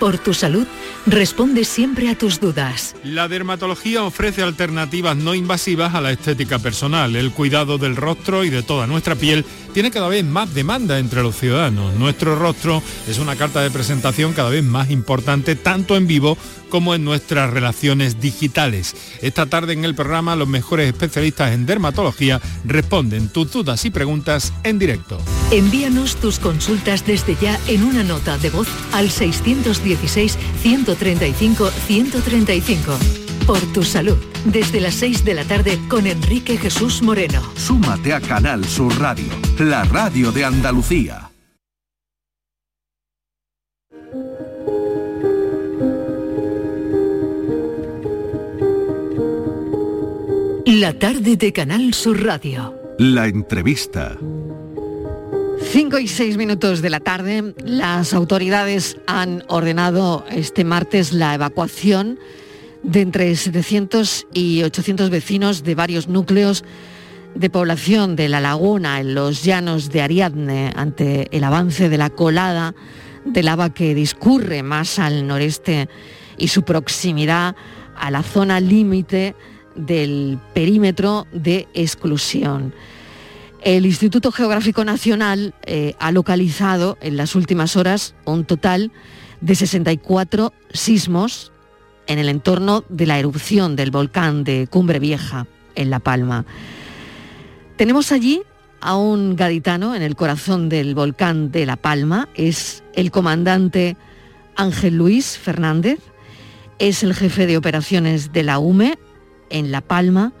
por tu salud, responde siempre a tus dudas. La dermatología ofrece alternativas no invasivas a la estética personal. El cuidado del rostro y de toda nuestra piel tiene cada vez más demanda entre los ciudadanos. Nuestro rostro es una carta de presentación cada vez más importante tanto en vivo como en nuestras relaciones digitales. Esta tarde en el programa los mejores especialistas en dermatología responden tus dudas y preguntas en directo. Envíanos tus consultas desde ya en una nota de voz al 616 135 135 por tu salud. Desde las 6 de la tarde con Enrique Jesús Moreno. Súmate a Canal Sur Radio, la radio de Andalucía. La tarde de Canal Sur Radio. La entrevista. 5 y 6 minutos de la tarde, las autoridades han ordenado este martes la evacuación de entre 700 y 800 vecinos de varios núcleos de población de La Laguna, en los llanos de Ariadne, ante el avance de la colada de lava que discurre más al noreste y su proximidad a la zona límite del perímetro de exclusión. El Instituto Geográfico Nacional eh, ha localizado en las últimas horas un total de 64 sismos en el entorno de la erupción del volcán de Cumbre Vieja, en La Palma. Tenemos allí a un gaditano en el corazón del volcán de La Palma, es el comandante Ángel Luis Fernández, es el jefe de operaciones de la UME en La Palma,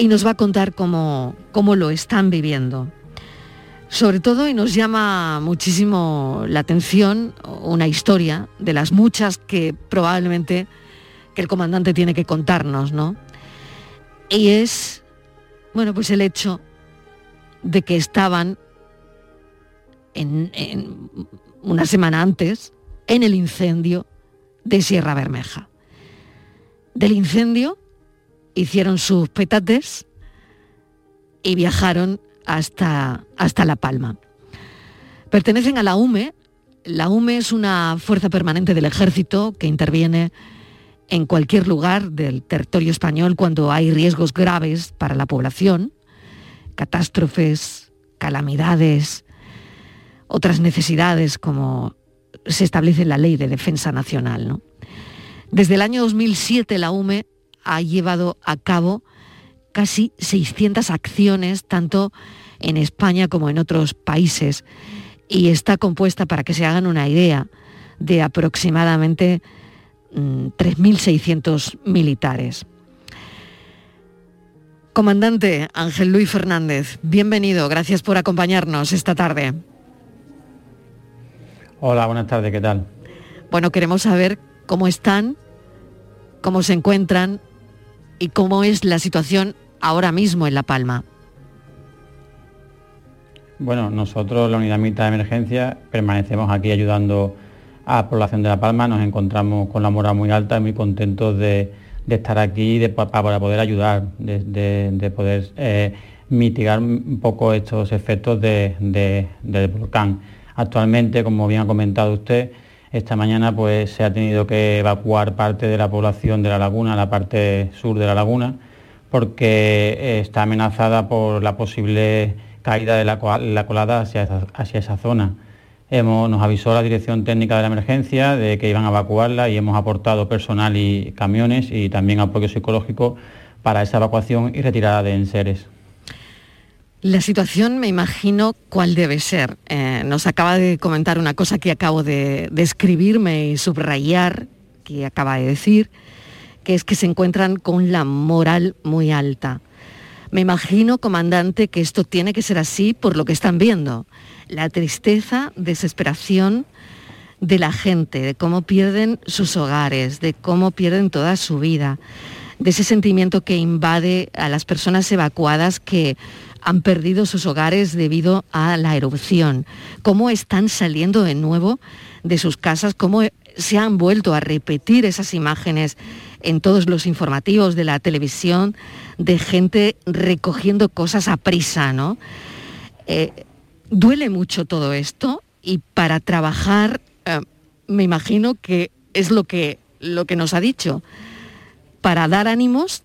y nos va a contar cómo, cómo lo están viviendo. Sobre todo, y nos llama muchísimo la atención, una historia de las muchas que probablemente que el comandante tiene que contarnos, ¿no? Y es, bueno, pues el hecho de que estaban en una semana antes en el incendio de Sierra Bermeja. Del incendio hicieron sus petates y viajaron hasta, hasta La Palma. Pertenecen a la UME. La UME es una fuerza permanente del ejército que interviene en cualquier lugar del territorio español cuando hay riesgos graves para la población, catástrofes, calamidades, otras necesidades como se establece en la Ley de Defensa Nacional. Desde el año 2007 la UME ha llevado a cabo casi 600 acciones, tanto en España como en otros países, y está compuesta, para que se hagan una idea, de aproximadamente 3.600 mm, militares. Comandante Ángel Luis Fernández, bienvenido, gracias por acompañarnos esta tarde. Hola, buenas tardes, ¿qué tal? Bueno, queremos saber cómo están, cómo se encuentran y cómo es la situación ahora mismo en La Palma. Bueno, nosotros, la unidad militar de emergencia, permanecemos aquí ayudando a la población de La Palma. Nos encontramos con la moral muy alta y muy contentos de, estar aquí para poder ayudar, de, poder eh, mitigar un poco estos efectos del volcán. Actualmente, como bien ha comentado usted, esta mañana pues, se ha tenido que evacuar parte de la población de la laguna, la parte sur de la laguna, porque eh, está amenazada por la posible caída de la, colada hacia esa, zona. nos avisó la Dirección Técnica de la Emergencia de que iban a evacuarla y hemos aportado personal y camiones y también apoyo psicológico para esa evacuación y retirada de enseres. La situación me imagino cuál debe ser. Eh, nos acaba de comentar una cosa que acabo de, de escribirme y subrayar, que acaba de decir, que es que se encuentran con la moral muy alta. Me imagino, comandante, que esto tiene que ser así por lo que están viendo. La tristeza, desesperación de la gente, de cómo pierden sus hogares, de cómo pierden toda su vida, de ese sentimiento que invade a las personas evacuadas que han perdido sus hogares debido a la erupción, cómo están saliendo de nuevo de sus casas, cómo se han vuelto a repetir esas imágenes en todos los informativos de la televisión de gente recogiendo cosas a prisa, ¿no? Eh, duele mucho todo esto y para trabajar eh, me imagino que es lo que, lo que nos ha dicho. Para dar ánimos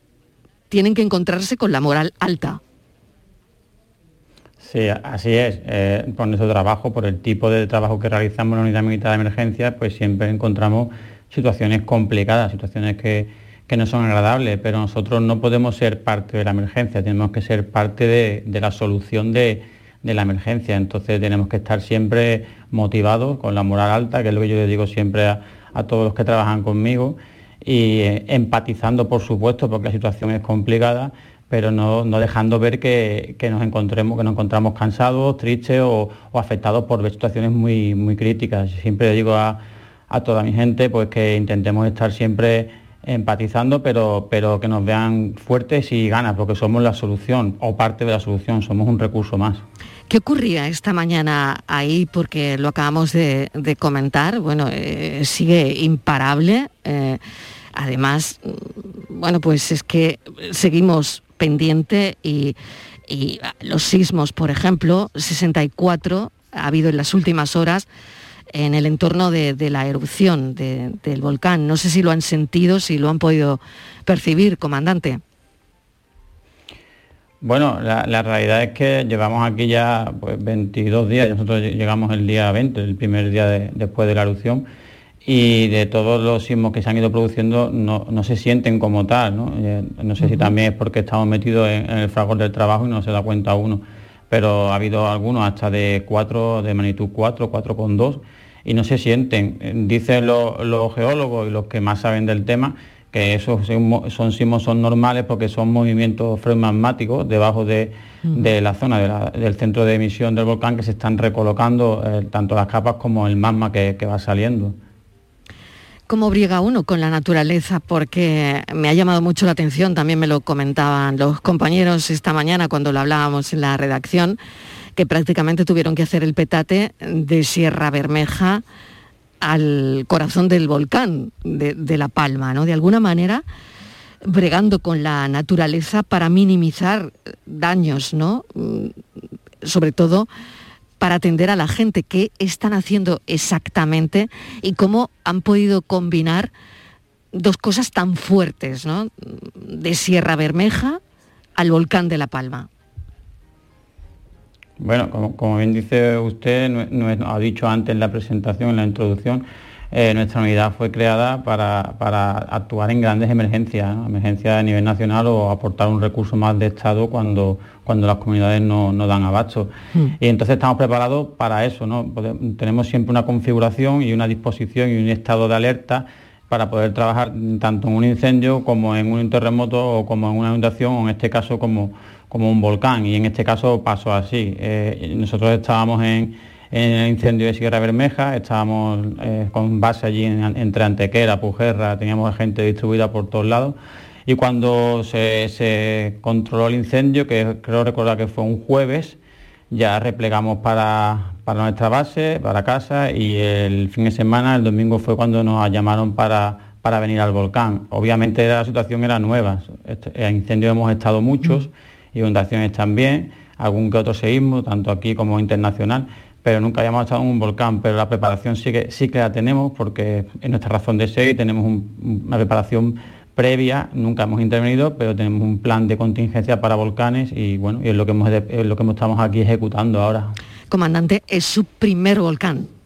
tienen que encontrarse con la moral alta. Sí, así es. Eh, por nuestro trabajo, por el tipo de trabajo que realizamos en la unidad militar de emergencia, pues siempre encontramos situaciones complicadas, situaciones que, no son agradables, pero nosotros no podemos ser parte de la emergencia, tenemos que ser parte de, la solución de, la emergencia. Entonces tenemos que estar siempre motivados, con la moral alta, que es lo que yo le digo siempre a, a todos los que trabajan conmigo, y eh, empatizando, por supuesto, porque la situación es complicada, pero no, dejando ver que, nos encontremos, que nos encontramos cansados, tristes o, afectados por situaciones muy, muy críticas. Siempre digo a, toda mi gente pues que intentemos estar siempre empatizando, pero, pero que nos vean fuertes y ganas, porque somos la solución o parte de la solución, somos un recurso más. ¿Qué ocurría esta mañana ahí? Porque lo acabamos de, comentar, bueno, eh, sigue imparable. Eh, además, mm, bueno, pues es que seguimos pendiente y, los sismos, por ejemplo, 64 ha habido en las últimas horas en el entorno de, la erupción del volcán. No sé si lo han sentido, si lo han podido percibir, comandante. Bueno, la, realidad es que llevamos aquí ya pues, 22 días, nosotros llegamos el día 20, el primer día después de la erupción, y de todos los sismos que se han ido produciendo no, se sienten como tal. No, eh, sé si también es porque estamos metidos en, el fragor del trabajo y no se da cuenta uno, pero ha habido algunos hasta de 4, de magnitud 4, 4,2 y no se sienten. Dicen los, geólogos y los que más saben del tema que esos son sismos son normales porque son movimientos freumagmáticos debajo de, la zona del centro de emisión del volcán que se están recolocando eh, tanto las capas como el magma que va saliendo. ¿Cómo briega uno con la naturaleza? Porque me ha llamado mucho la atención, también me lo comentaban los compañeros esta mañana cuando lo hablábamos en la redacción, que prácticamente tuvieron que hacer el petate de Sierra Bermeja al corazón del volcán de, La Palma, ¿no? De alguna manera bregando con la naturaleza para minimizar daños, ¿no? Mm, sobre todo para atender a la gente. ¿Qué están haciendo exactamente y cómo han podido combinar dos cosas tan fuertes, ¿no? De Sierra Bermeja al volcán de La Palma. Bueno, como, bien dice usted, ha dicho antes en la presentación, en la introducción, eh, nuestra unidad fue creada para, actuar en grandes emergencias, emergencias a nivel nacional o aportar un recurso más de Estado cuando, cuando las comunidades no, dan abasto. Hmm. Y entonces estamos preparados para eso, ¿no? tenemos siempre una configuración y una disposición y un estado de alerta para poder trabajar tanto en un incendio como en un terremoto o como en una inundación o en este caso como, como un volcán. Y en este caso pasó así. Eh, nosotros estábamos en en el incendio de Sierra Bermeja, estábamos eh, con base allí entre Antequera, Pujerra, teníamos gente distribuida por todos lados. Y cuando se, controló el incendio, que creo recordar que fue un jueves, ya replegamos para, nuestra base, para casa, y el fin de semana, el domingo fue cuando nos llamaron para, para venir al volcán. Obviamente la situación era nueva, este, en incendios hemos estado muchos, mm. inundaciones también, algún que otro seísmo, tanto aquí como internacional, pero nunca habíamos estado en un volcán, pero la preparación sí que, sí que la tenemos porque es nuestra razón de ser y tenemos una preparación previa, nunca hemos intervenido, pero tenemos un plan de contingencia para volcanes y bueno, y es lo que hemos, es lo que estamos aquí ejecutando ahora. Comandante, es su primer volcán.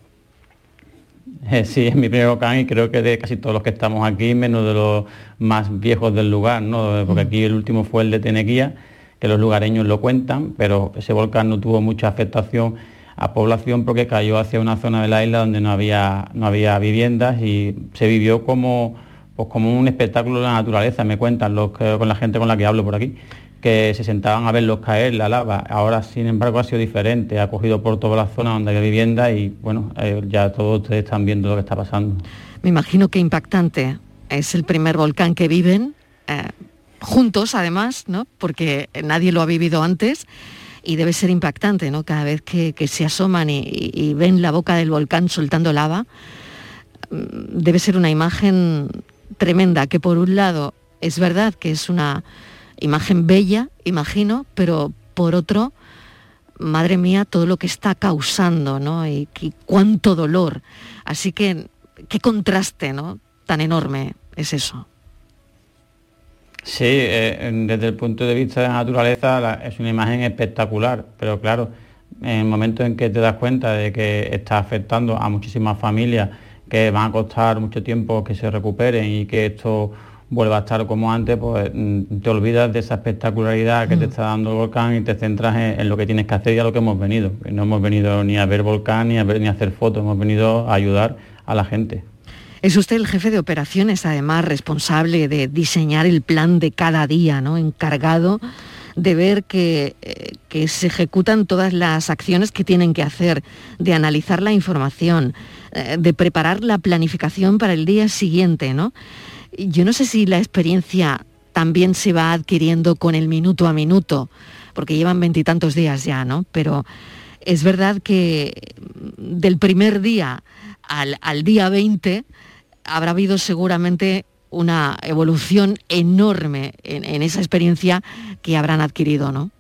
Eh, sí, es mi primer volcán y creo que de casi todos los que estamos aquí, menos de los más viejos del lugar, ¿no? porque aquí el último fue el de Tenequía que los lugareños lo cuentan, pero ese volcán no tuvo mucha afectación a población porque cayó hacia una zona de la isla donde no había, no había viviendas y se vivió como, pues como un espectáculo de la naturaleza, me cuentan los con la gente con la que hablo por aquí que se sentaban a verlos caer la lava. Ahora, sin embargo, ha sido diferente. Ha cogido por toda la zona donde hay vivienda y, bueno, eh, ya todos ustedes están viendo lo que está pasando. Me imagino que impactante. Es el primer volcán que viven, eh, juntos además, ¿no? Porque nadie lo ha vivido antes y debe ser impactante, ¿no? Cada vez que, se asoman y, ven la boca del volcán soltando lava, mm, debe ser una imagen tremenda, que por un lado es verdad que es una imagen bella, imagino, pero por otro, madre mía, todo lo que está causando, ¿no? Y, cuánto dolor. Así que, qué contraste, ¿no? Tan enorme es eso. Sí, eh, desde el punto de vista de la naturaleza es una imagen espectacular, pero claro, en el momento en que te das cuenta de que está afectando a muchísimas familias que van a costar mucho tiempo que se recuperen y que esto vuelva a estar como antes, pues mm, te olvidas de esa espectacularidad que te mm. está dando el volcán y te centras en, lo que tienes que hacer y a lo que hemos venido. No hemos venido ni a ver volcán ni a, ver, ni a hacer fotos, hemos venido a ayudar a la gente. Es usted el jefe de operaciones, además responsable de diseñar el plan de cada día, ¿no? encargado de ver que, eh, se ejecutan todas las acciones que tienen que hacer, de analizar la información, eh, de preparar la planificación para el día siguiente, ¿no? Yo no sé si la experiencia también se va adquiriendo con el minuto a minuto, porque llevan veintitantos días ya, ¿no? Pero es verdad que del primer día al, día 20 habrá habido seguramente una evolución enorme en, esa experiencia que habrán adquirido, ¿no?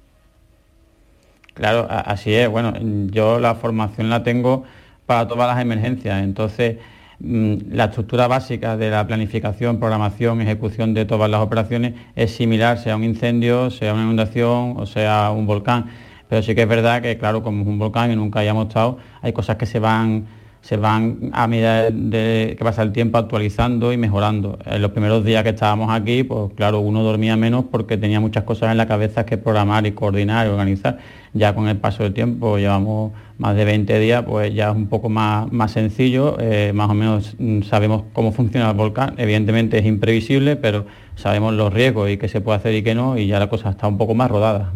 Claro, así es. Bueno, yo la formación la tengo para todas las emergencias, entonces Mm, la estructura básica de la planificación, programación, ejecución de todas las operaciones es similar, sea un incendio, sea una inundación o sea un volcán. Pero sí que es verdad que, claro, como es un volcán y nunca hayamos estado, hay cosas que se van, se van a medida de que pasa el tiempo actualizando y mejorando. En los primeros días que estábamos aquí, pues claro, uno dormía menos porque tenía muchas cosas en la cabeza que programar y coordinar y organizar. Ya con el paso del tiempo llevamos más de 20 días, pues ya es un poco más, más sencillo, eh, más o menos mm, sabemos cómo funciona el volcán, evidentemente es imprevisible, pero sabemos los riesgos y qué se puede hacer y qué no, y ya la cosa está un poco más rodada.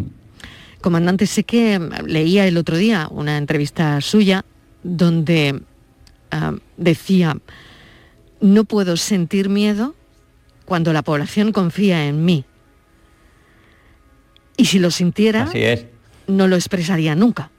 Comandante, sé que leía el otro día una entrevista suya donde ah, decía, no puedo sentir miedo cuando la población confía en mí. Y si lo sintiera, Así es. no lo expresaría nunca.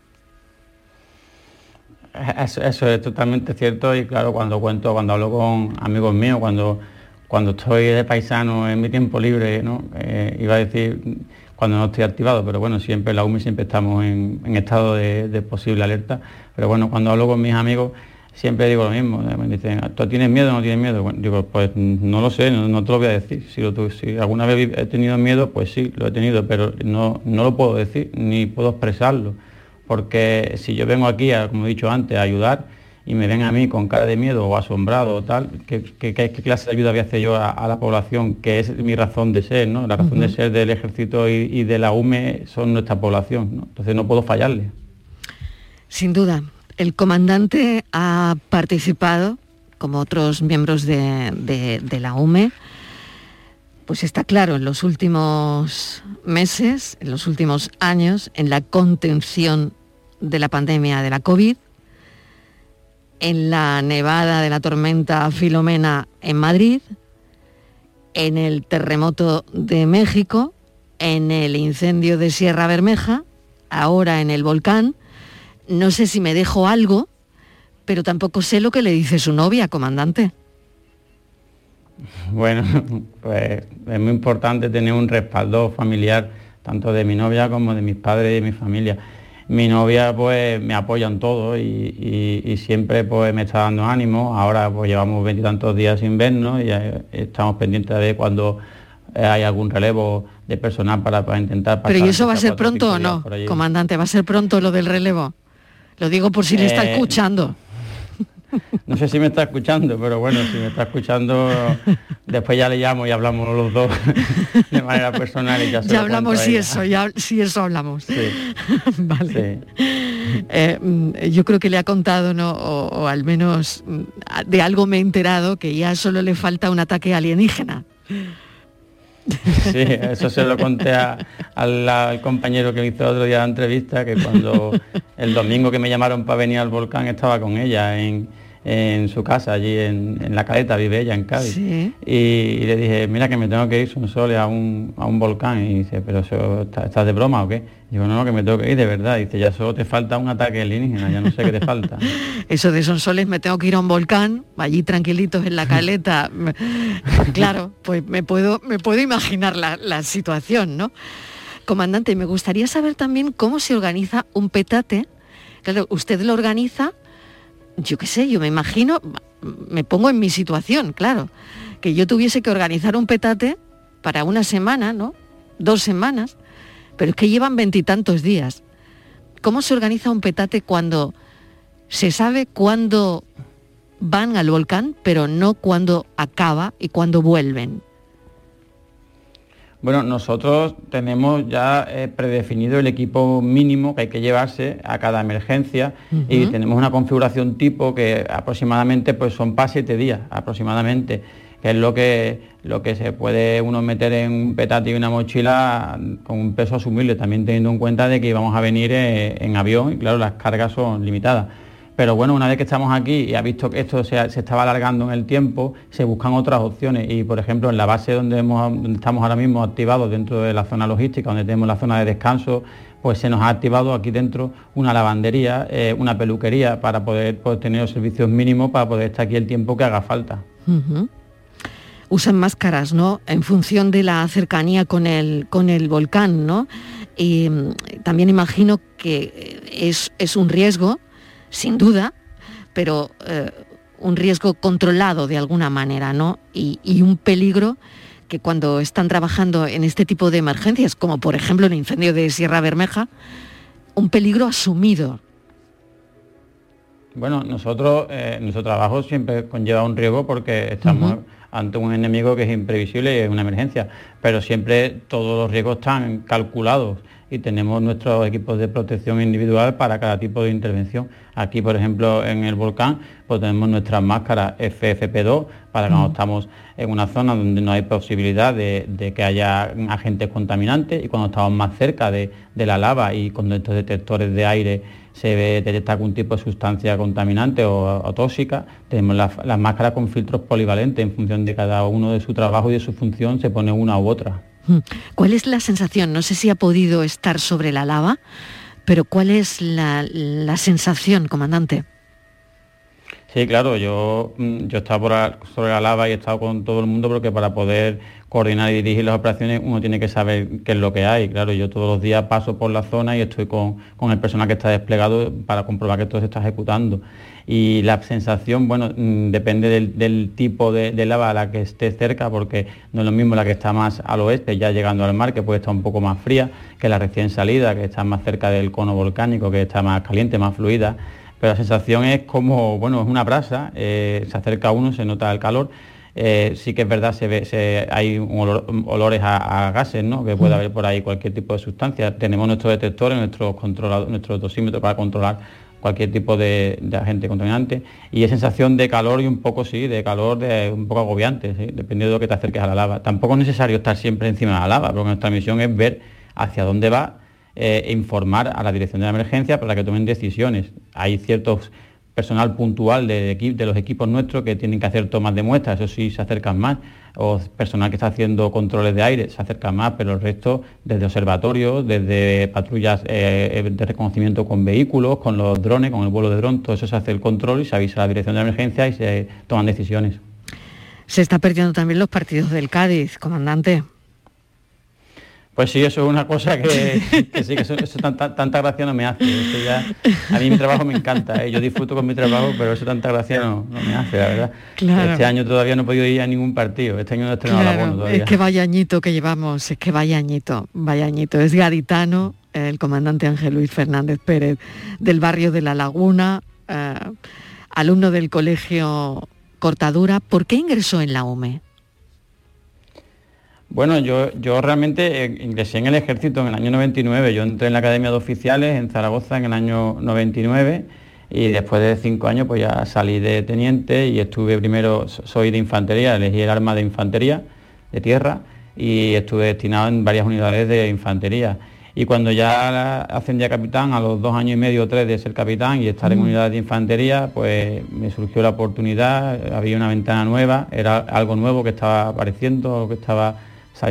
Eso, es totalmente cierto y claro, cuando cuento, cuando hablo con amigos míos, cuando, cuando estoy de paisano en mi tiempo libre, ¿no? Eh, iba a decir cuando no estoy activado, pero bueno, siempre en la UMI siempre estamos en, estado de, posible alerta. Pero bueno, cuando hablo con mis amigos siempre digo lo mismo, me dicen, ¿tú tienes miedo o no tienes miedo? digo, pues no lo sé, no, te lo voy a decir. Si, si, alguna vez he tenido miedo, pues sí, lo he tenido, pero no, no lo puedo decir, ni puedo expresarlo porque si yo vengo aquí, como he dicho antes, a ayudar y me ven a mí con cara de miedo o asombrado o tal, ¿qué, clase de ayuda voy a hacer yo a, la población? Que es mi razón de ser, ¿no? La razón de ser del ejército y, de la UME son nuestra población, ¿no? Entonces no puedo fallarle. Sin duda. El comandante ha participado, como otros miembros de la UME, pues está claro, en los últimos meses, en los últimos años, en la contención de la pandemia de la COVID, en la nevada de la tormenta Filomena en Madrid, en el terremoto de México, en el incendio de Sierra Bermeja, ahora en el volcán. No sé si me dejo algo, pero tampoco sé lo que le dice su novia, comandante. Bueno, pues es muy importante tener un respaldo familiar, tanto de mi novia como de mis padres y de mi familia. Mi novia pues me apoya en todo y, siempre pues me está dando ánimo. Ahora pues llevamos veintitantos días sin vernos y estamos pendientes de cuando hay algún relevo de personal para, para intentar pasar. Pero ¿y eso va a ser pronto o no, comandante? ¿Va a ser pronto lo del relevo? Lo digo por si le está eh, escuchando. No sé si me está escuchando, pero bueno, si me está escuchando, después ya le llamo y hablamos los dos de manera personal y ya Ya hablamos si eso, ya si eso hablamos. Sí. vale. Eh, mm, yo creo que le ha contado, ¿no? O, al menos mm, de algo me he enterado que ya solo le falta un ataque alienígena. Sí, eso se lo conté al, compañero que me hizo otro día la entrevista, que cuando el domingo que me llamaron para venir al volcán estaba con ella en, su casa, allí en, la caleta, vive ella en Cádiz. Y, le dije, mira que me tengo que ir un sole a un, a un volcán. Y dice, pero eso, ¿estás de broma o qué? Digo, no, no, que me tengo que ir de verdad. Dice, ya solo te falta un ataque alienígena, ya no sé qué te falta. Eso de Sonsoles, me tengo que ir a un volcán, allí tranquilitos en la caleta. claro, pues me puedo, me puedo imaginar la, situación, ¿no? Comandante, me gustaría saber también cómo se organiza un petate. Claro, usted lo organiza, yo qué sé, yo me imagino, me pongo en mi situación, claro, que yo tuviese que organizar un petate para una semana, ¿no? Dos semanas pero es que llevan veintitantos días. ¿Cómo se organiza un petate cuando se sabe cuándo van al volcán, pero no cuándo acaba y cuándo vuelven? Bueno, nosotros tenemos ya eh, predefinido el equipo mínimo que hay que llevarse a cada emergencia y tenemos una configuración tipo que aproximadamente pues, son para siete días aproximadamente que es lo que, lo que se puede uno meter en un petate y una mochila con un peso asumible, también teniendo en cuenta de que íbamos a venir eh, en avión y claro, las cargas son limitadas. Pero bueno, una vez que estamos aquí y ha visto que esto se, estaba alargando en el tiempo, se buscan otras opciones. Y por ejemplo, en la base donde, estamos ahora mismo activados dentro de la zona logística, donde tenemos la zona de descanso, pues se nos ha activado aquí dentro una lavandería, eh, una peluquería, para poder, tener los servicios mínimos para poder estar aquí el tiempo que haga falta usan máscaras, ¿no? En función de la cercanía con el, con el volcán, ¿no? Y mm, también imagino que es un riesgo, sin duda, pero eh, un riesgo controlado de alguna manera, ¿no? Y, y, un peligro que cuando están trabajando en este tipo de emergencias, como por ejemplo el incendio de Sierra Bermeja, un peligro asumido. Bueno, nosotros, eh, nuestro trabajo siempre conlleva un riesgo porque estamos ante un enemigo que es imprevisible y es una emergencia, pero siempre todos los riesgos están calculados y tenemos nuestros equipos de protección individual para cada tipo de intervención. Aquí, por ejemplo, en el volcán, pues tenemos nuestras máscaras FFP2 para cuando estamos en una zona donde no hay posibilidad de, que haya agentes contaminantes y cuando estamos más cerca de, de la lava y con estos detectores de aire se ve detecta algún tipo de sustancia contaminante o, tóxica, tenemos las máscaras con filtros polivalentes en función de cada uno de su trabajo y de su función, se pone una u otra. Hmm. ¿Cuál es la sensación? No sé si ha podido estar sobre la lava, pero ¿cuál es la, sensación, comandante? Sí, claro, yo, mm, yo he estado por sobre la lava y he estado con todo el mundo porque para poder coordinar y dirigir las operaciones, uno tiene que saber qué es lo que hay. Claro, yo todos los días paso por la zona y estoy con, el personal que está desplegado para comprobar que todo se está ejecutando. Y la sensación, bueno, mm, depende del, tipo de, lava a la que esté cerca, porque no es lo mismo la que está más al oeste, ya llegando al mar, que puede estar un poco más fría, que la recién salida, que está más cerca del cono volcánico, que está más caliente, más fluida. Pero la sensación es como, bueno, es una brasa, eh, se acerca a uno, se nota el calor, eh, sí que es verdad, se ve, hay olores a, gases, ¿no? que puede haber por ahí cualquier tipo de sustancia. Tenemos nuestros detectores, nuestros nuestro dosímetro para controlar cualquier tipo de, agente contaminante y es sensación de calor y un poco sí, de calor de, un poco agobiante, dependiendo de lo que te acerques a la lava. Tampoco es necesario estar siempre encima de la lava, porque nuestra misión es ver hacia dónde va e informar a la dirección de la emergencia para que tomen decisiones. Hay ciertos personal puntual de, de, los equipos nuestros que tienen que hacer tomas de muestras, eso sí se acercan más, o personal que está haciendo controles de aire se acercan más, pero el resto desde observatorios, desde patrullas eh, de reconocimiento con vehículos, con los drones, con el vuelo de dron, todo eso se hace el control y se avisa a la dirección de emergencia y se toman decisiones. Se está perdiendo también los partidos del Cádiz, comandante. Pues sí, eso es una cosa que, sí, que eso, tanta, gracia no me hace. a mí mi trabajo me encanta, ¿eh? yo disfruto con mi trabajo, pero eso tanta gracia no, me hace, la verdad. Este año todavía no he podido ir a ningún partido, este año no he estrenado la bono todavía. Es que vaya añito que llevamos, es que vaya añito, vaya añito. Es gaditano, el comandante Ángel Luis Fernández Pérez, del barrio de La Laguna. Eh, alumno del colegio Cortadura. ¿Por qué ingresó en la UME? Bueno, yo, yo realmente eh, ingresé en el ejército en el año 99. Yo entré en la Academia de Oficiales en Zaragoza en el año 99 y después de cinco años pues ya salí de teniente y estuve primero, soy de infantería, elegí el arma de infantería de tierra y estuve destinado en varias unidades de infantería. Y cuando ya ascendí a capitán, a los dos años y medio o tres de ser capitán y estar en unidades de infantería, pues me surgió la oportunidad, había una ventana nueva, era algo nuevo que estaba apareciendo, algo que estaba,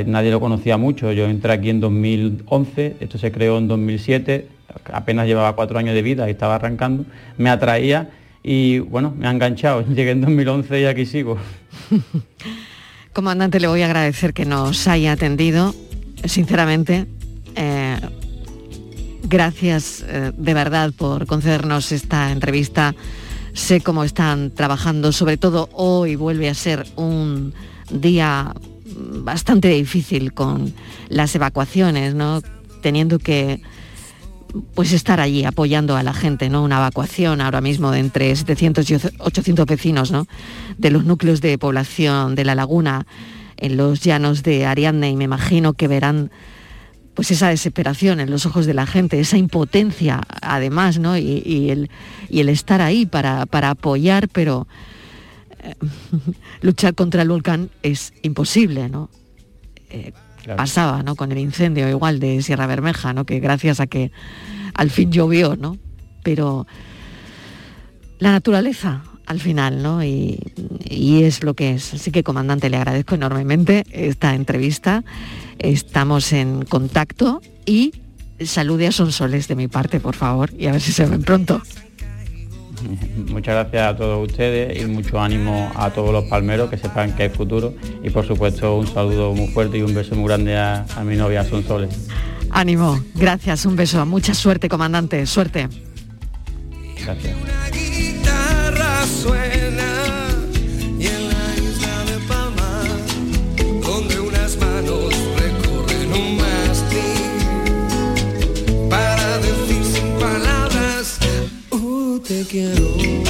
nadie lo conocía mucho. Yo entré aquí en 2011, esto se creó en 2007, apenas llevaba cuatro años de vida y estaba arrancando, me atraía y bueno, me ha enganchado. Llegué en 2011 y aquí sigo. Comandante, le voy a agradecer que nos haya atendido. Sinceramente, eh, gracias eh, de verdad por concedernos esta entrevista. Sé cómo están trabajando, sobre todo hoy vuelve a ser un día bastante difícil con las evacuaciones, ¿no? Teniendo que pues estar allí apoyando a la gente, ¿no? Una evacuación ahora mismo de entre 700 y 800 vecinos, ¿no? De los núcleos de población de la laguna en los llanos de Ariadne y me imagino que verán pues esa desesperación en los ojos de la gente, esa impotencia además, ¿no? Y, el, el, estar ahí para, apoyar, pero eh, luchar contra el volcán es imposible, ¿no? Eh, pasaba, ¿no? Con el incendio igual de Sierra Bermeja, ¿no? Que gracias a que al fin llovió, ¿no? Pero la naturaleza al final, ¿no? Y, y, es lo que es. Así que, comandante, le agradezco enormemente esta entrevista. Estamos en contacto y salude a Sonsoles de mi parte, por favor, y a ver si se ven pronto. Muchas gracias a todos ustedes y mucho ánimo a todos los palmeros que sepan que hay futuro y por supuesto un saludo muy fuerte y un beso muy grande a, mi novia Sonsoles. Ánimo, gracias, un beso, mucha suerte comandante, suerte. Gracias. Te quiero.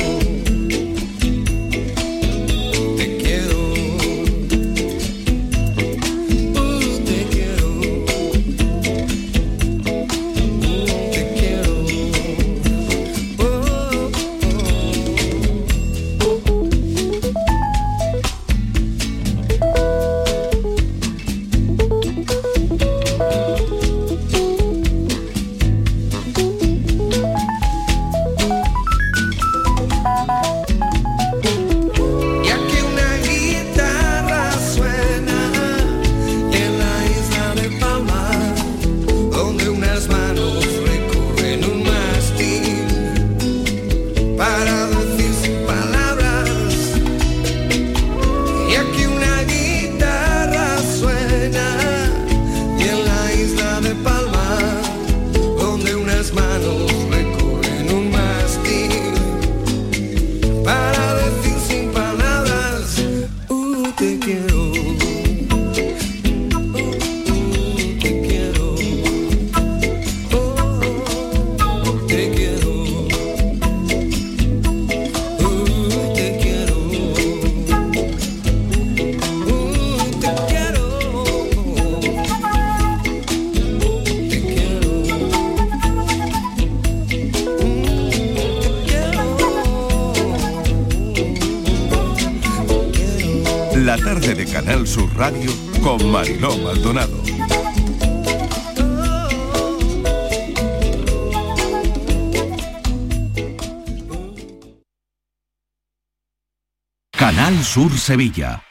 Sur Sevilla.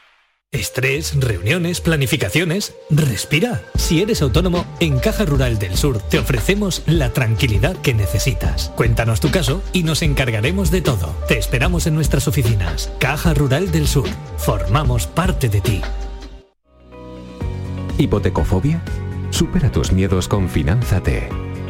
Estrés, reuniones, planificaciones. Respira. Si eres autónomo, en Caja Rural del Sur te ofrecemos la tranquilidad que necesitas. Cuéntanos tu caso y nos encargaremos de todo. Te esperamos en nuestras oficinas. Caja Rural del Sur. Formamos parte de ti. ¿Hipotecofobia? Supera tus miedos con Finanzate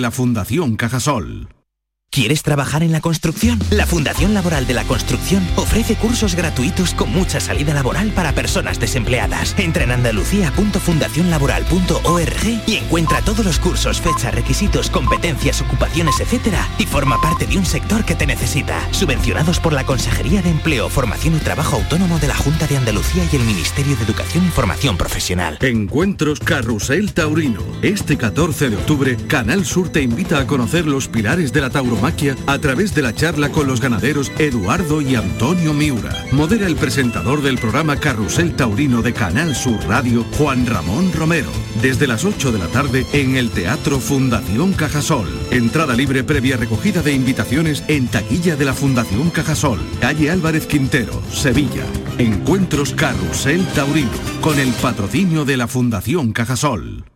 la Fundación Cajasol. ¿Quieres trabajar en la construcción? La Fundación Laboral de la Construcción ofrece cursos gratuitos con mucha salida laboral para personas desempleadas. Entra en andalucía.fundacionlaboral.org y encuentra todos los cursos, fechas, requisitos, competencias, ocupaciones, etcétera, y forma parte de un sector que te necesita. Subvencionados por la Consejería de Empleo, Formación y Trabajo Autónomo de la Junta de Andalucía y el Ministerio de Educación y Formación Profesional. Encuentros Carrusel Taurino. Este 14 de octubre, Canal Sur te invita a conocer los pilares de la tauromaquia a través de la charla con los ganaderos Eduardo y Antonio Miura. Modera el presentador del programa Carrusel Taurino de Canal Sur Radio, Juan Ramón Romero. Desde las 8 de la tarde en el Teatro Fundación Cajasol. Entrada libre previa recogida de invitaciones en taquilla de la Fundación Cajasol. Calle Álvarez Quintero, Sevilla. Encuentros Carrusel Taurino. Con el patrocinio de la Fundación Cajasol.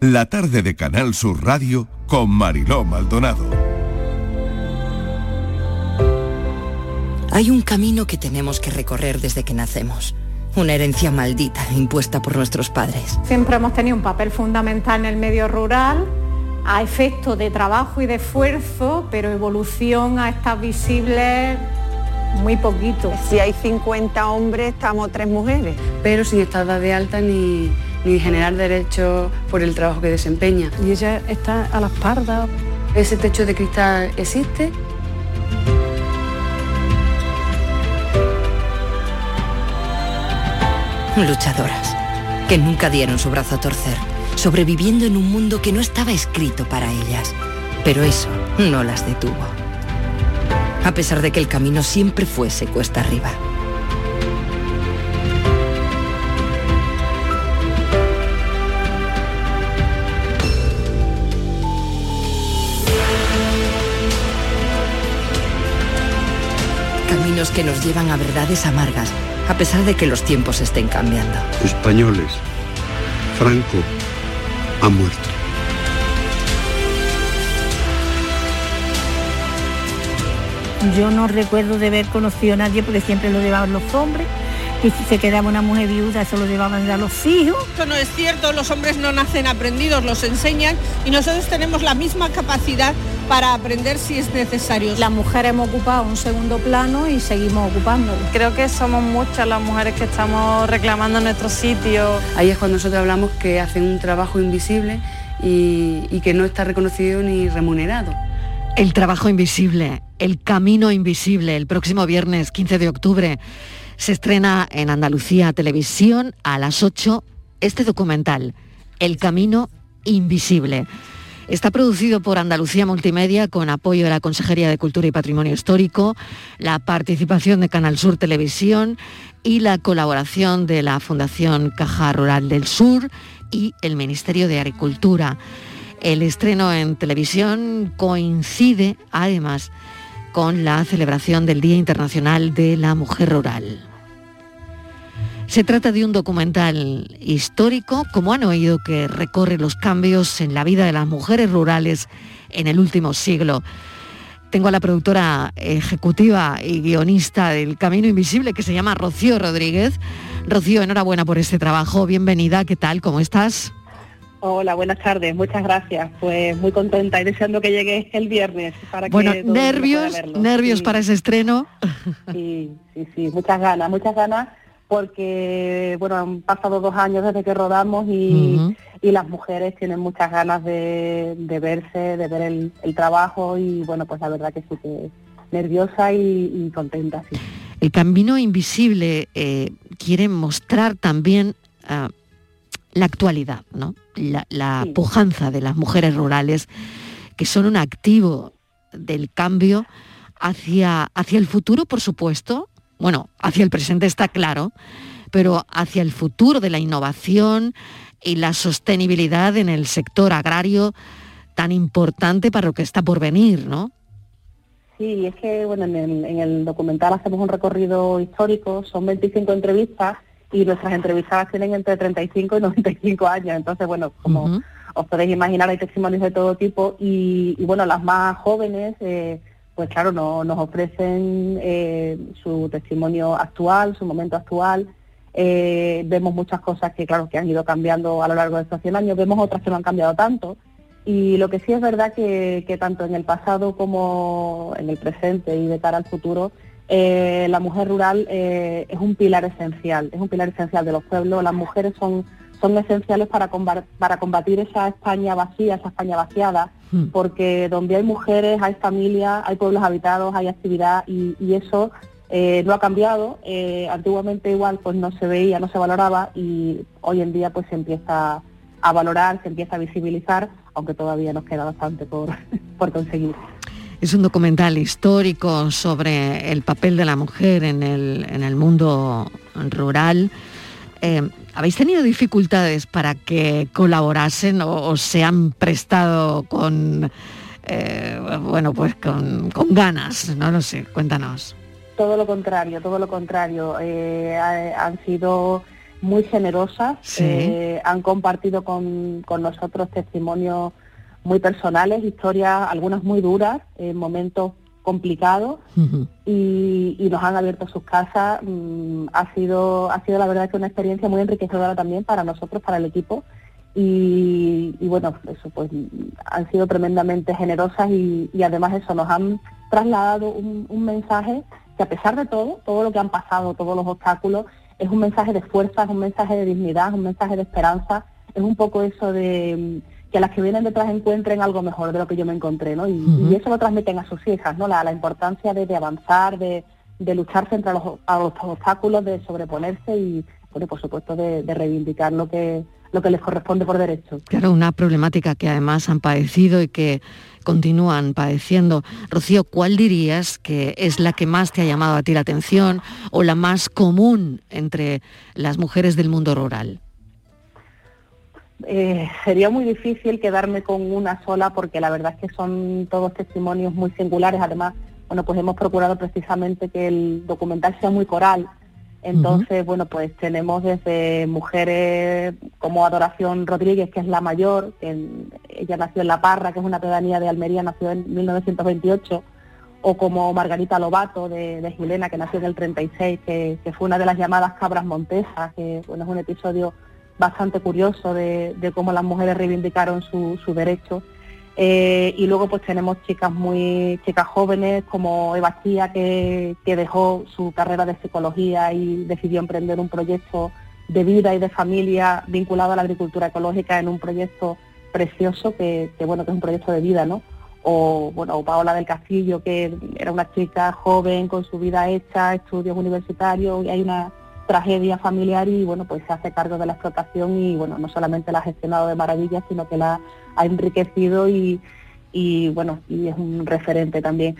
La tarde de Canal Sur Radio con Mariló Maldonado. Hay un camino que tenemos que recorrer desde que nacemos. Una herencia maldita impuesta por nuestros padres. Siempre hemos tenido un papel fundamental en el medio rural, a efecto de trabajo y de esfuerzo, pero evolución a estar visible muy poquito. Si hay 50 hombres, estamos tres mujeres. pero sin estar dada de alta ni, ni generar derechos por el trabajo que desempeña. Y ella está a la espalda. ¿Ese techo de cristal existe? Luchadoras, que nunca dieron su brazo a torcer, sobreviviendo en un mundo que no estaba escrito para ellas. Pero eso no las detuvo. A pesar de que el camino siempre fuese cuesta arriba. Caminos que nos llevan a verdades amargas, a pesar de que los tiempos estén cambiando. Españoles, Franco ha muerto. Yo no recuerdo de haber conocido a nadie porque siempre lo llevaban los hombres que si se quedaba una mujer viuda eso lo llevaban a los hijos. Esto no es cierto, los hombres no nacen aprendidos, los enseñan y nosotros tenemos la misma capacidad para aprender si es necesario. Las mujeres hemos ocupado un segundo plano y seguimos ocupándolo. Creo que somos muchas las mujeres que estamos reclamando nuestro sitio. Ahí es cuando nosotros hablamos que hacen un trabajo invisible y, y que no está reconocido ni remunerado. El trabajo invisible, el camino invisible, el próximo viernes 15 de octubre se estrena en Andalucía Televisión a las 8 este documental, El Camino Invisible. Está producido por Andalucía Multimedia con apoyo de la Consejería de Cultura y Patrimonio Histórico, la participación de Canal Sur Televisión y la colaboración de la Fundación Caja Rural del Sur y el Ministerio de Agricultura. El estreno en televisión coincide además con la celebración del Día Internacional de la Mujer Rural. Se trata de un documental histórico, como han oído, que recorre los cambios en la vida de las mujeres rurales en el último siglo. Tengo a la productora ejecutiva y guionista del Camino Invisible, que se llama Rocío Rodríguez. Rocío, enhorabuena por este trabajo. Bienvenida, ¿qué tal? ¿Cómo estás? Hola, buenas tardes, muchas gracias. Pues muy contenta y deseando que llegue el viernes para bueno, que todo nervios, verlo. nervios Sí, para ese estreno. Sí, sí, sí, muchas ganas, muchas ganas porque bueno, han pasado dos años desde que rodamos y, las mujeres tienen muchas ganas de, de verse, de ver el, el trabajo y bueno, pues la verdad que sí que nerviosa y, y contenta, sí. El Camino Invisible eh, quiere mostrar también ah, la actualidad, ¿no? la, la pujanza de las mujeres rurales, que son un activo del cambio hacia, hacia el futuro, por supuesto, bueno, hacia el presente está claro, pero hacia el futuro de la innovación y la sostenibilidad en el sector agrario tan importante para lo que está por venir, ¿no? Sí, es que bueno, en el, en el documental hacemos un recorrido histórico, son 25 entrevistas y nuestras entrevistadas tienen entre 35 y 95 años, entonces bueno, como os podéis imaginar hay testimonios de todo tipo y, y, bueno, las más jóvenes eh, pues claro, no- nos ofrecen eh, su testimonio actual, su momento actual. Eh, vemos muchas cosas que claro que han ido cambiando a lo largo de estos 100 años, vemos otras que no han cambiado tanto. Y lo que sí es verdad que, que tanto en el pasado como en el presente y de cara al futuro, eh, la mujer rural eh, es un pilar esencial, es un pilar esencial de los pueblos. Las mujeres son, son esenciales para, comba- para combatir esa España vacía, esa España vaciada, porque donde hay mujeres, hay familia, hay pueblos habitados, hay actividad y, y eso eh, no ha cambiado. Eh, antiguamente igual pues no se veía, no se valoraba y hoy en día pues se empieza a valorar, se empieza a visibilizar, aunque todavía nos queda bastante por, por conseguir. Es un documental histórico sobre el papel de la mujer en el, en el mundo rural. Eh, ¿Habéis tenido dificultades para que colaborasen o, o se han prestado con, eh, bueno, pues con, con ganas? No lo sé, cuéntanos. Todo lo contrario, todo lo contrario. Eh, ha- han sido muy generosas, Sí. eh, han compartido con, con nosotros testimonios muy personales, historias, algunas muy duras, complicados y, y nos han abierto sus casas. Mm, ha sido ha sido la verdad que una experiencia muy enriquecedora también para nosotros, para el equipo. Y, y bueno, eso pues han sido tremendamente generosas y, y además eso nos han trasladado un, un mensaje que a pesar de todo, todo lo que han pasado, todos los obstáculos, es un mensaje de fuerza, es un mensaje de dignidad, es un mensaje de esperanza, es un poco eso de que las que vienen detrás encuentren algo mejor de lo que yo me encontré, ¿no? Y, eso lo transmiten a sus hijas, ¿no? La, la importancia de, de avanzar, de, de luchar frente a los, a los obstáculos, de sobreponerse y, bueno, por supuesto, de, de reivindicar lo que, lo que les corresponde por derecho. Claro, una problemática que además han padecido y que continúan padeciendo. Rocío, ¿cuál dirías que es la que más te ha llamado a ti la atención o la más común entre las mujeres del mundo rural? Eh, sería muy difícil quedarme con una sola porque la verdad es que son todos testimonios muy singulares. Además, bueno, pues hemos procurado precisamente que el documental sea muy coral. Entonces, bueno, pues tenemos desde mujeres como Adoración Rodríguez, que es la mayor, que en- ella nació en La Parra, que es una pedanía de Almería, nació en 1928, o como Margarita Lobato de, de Gilena, que nació en el 36, que, que fue una de las llamadas cabras montesas, que bueno, es un episodio bastante curioso de, cómo las mujeres reivindicaron su, su derecho. Eh, y luego pues tenemos chicas muy chicas jóvenes como Eva Chía que, que dejó su carrera de psicología y decidió emprender un proyecto de vida y de familia vinculado a la agricultura ecológica en un proyecto precioso que, que, bueno que es un proyecto de vida, ¿no? O bueno, o Paola del Castillo, que era una chica joven con su vida hecha, estudios universitarios, y hay una tragedia familiar y bueno, pues se hace cargo de la explotación y bueno, no solamente la ha gestionado de maravilla, sino que la ha enriquecido y, y bueno, y es un referente también.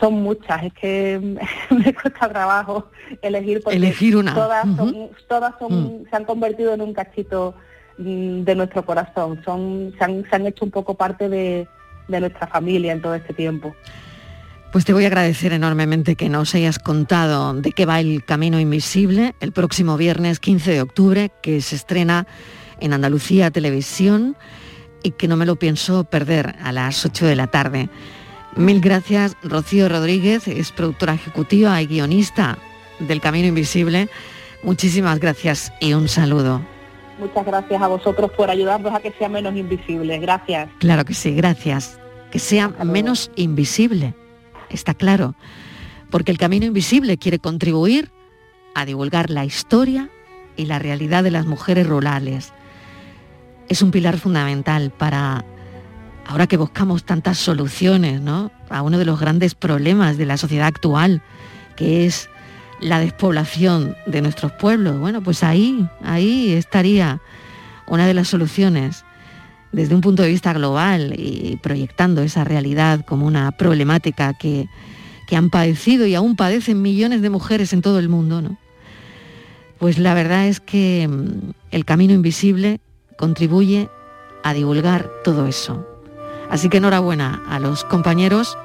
Son muchas, es que me cuesta trabajo elegir porque Elegir una. todas, son, todas son, Mm. se han convertido en un cachito mm, de nuestro corazón, son, se, han, se han hecho un poco parte de, de nuestra familia en todo este tiempo. Pues te voy a agradecer enormemente que nos hayas contado de qué va el Camino Invisible el próximo viernes 15 de octubre, que se estrena en Andalucía Televisión y que no me lo pienso perder a las 8 de la tarde. Mil gracias, Rocío Rodríguez, es productora ejecutiva y guionista del Camino Invisible. Muchísimas gracias y un saludo. Muchas gracias a vosotros por ayudarnos a que sea menos invisible. Gracias. Claro que sí, gracias. Que sea menos invisible, está claro. Porque el Camino Invisible quiere contribuir a divulgar la historia y la realidad de las mujeres rurales. Es un pilar fundamental para, ahora que buscamos tantas soluciones, ¿no? A uno de los grandes problemas de la sociedad actual, que es la despoblación de nuestros pueblos. Bueno, pues ahí, ahí estaría una de las soluciones desde un punto de vista global y proyectando esa realidad como una problemática que, que han padecido y aún padecen millones de mujeres en todo el mundo, ¿no? Pues la verdad es que mm, el camino invisible contribuye a divulgar todo eso. Así que enhorabuena a los compañeros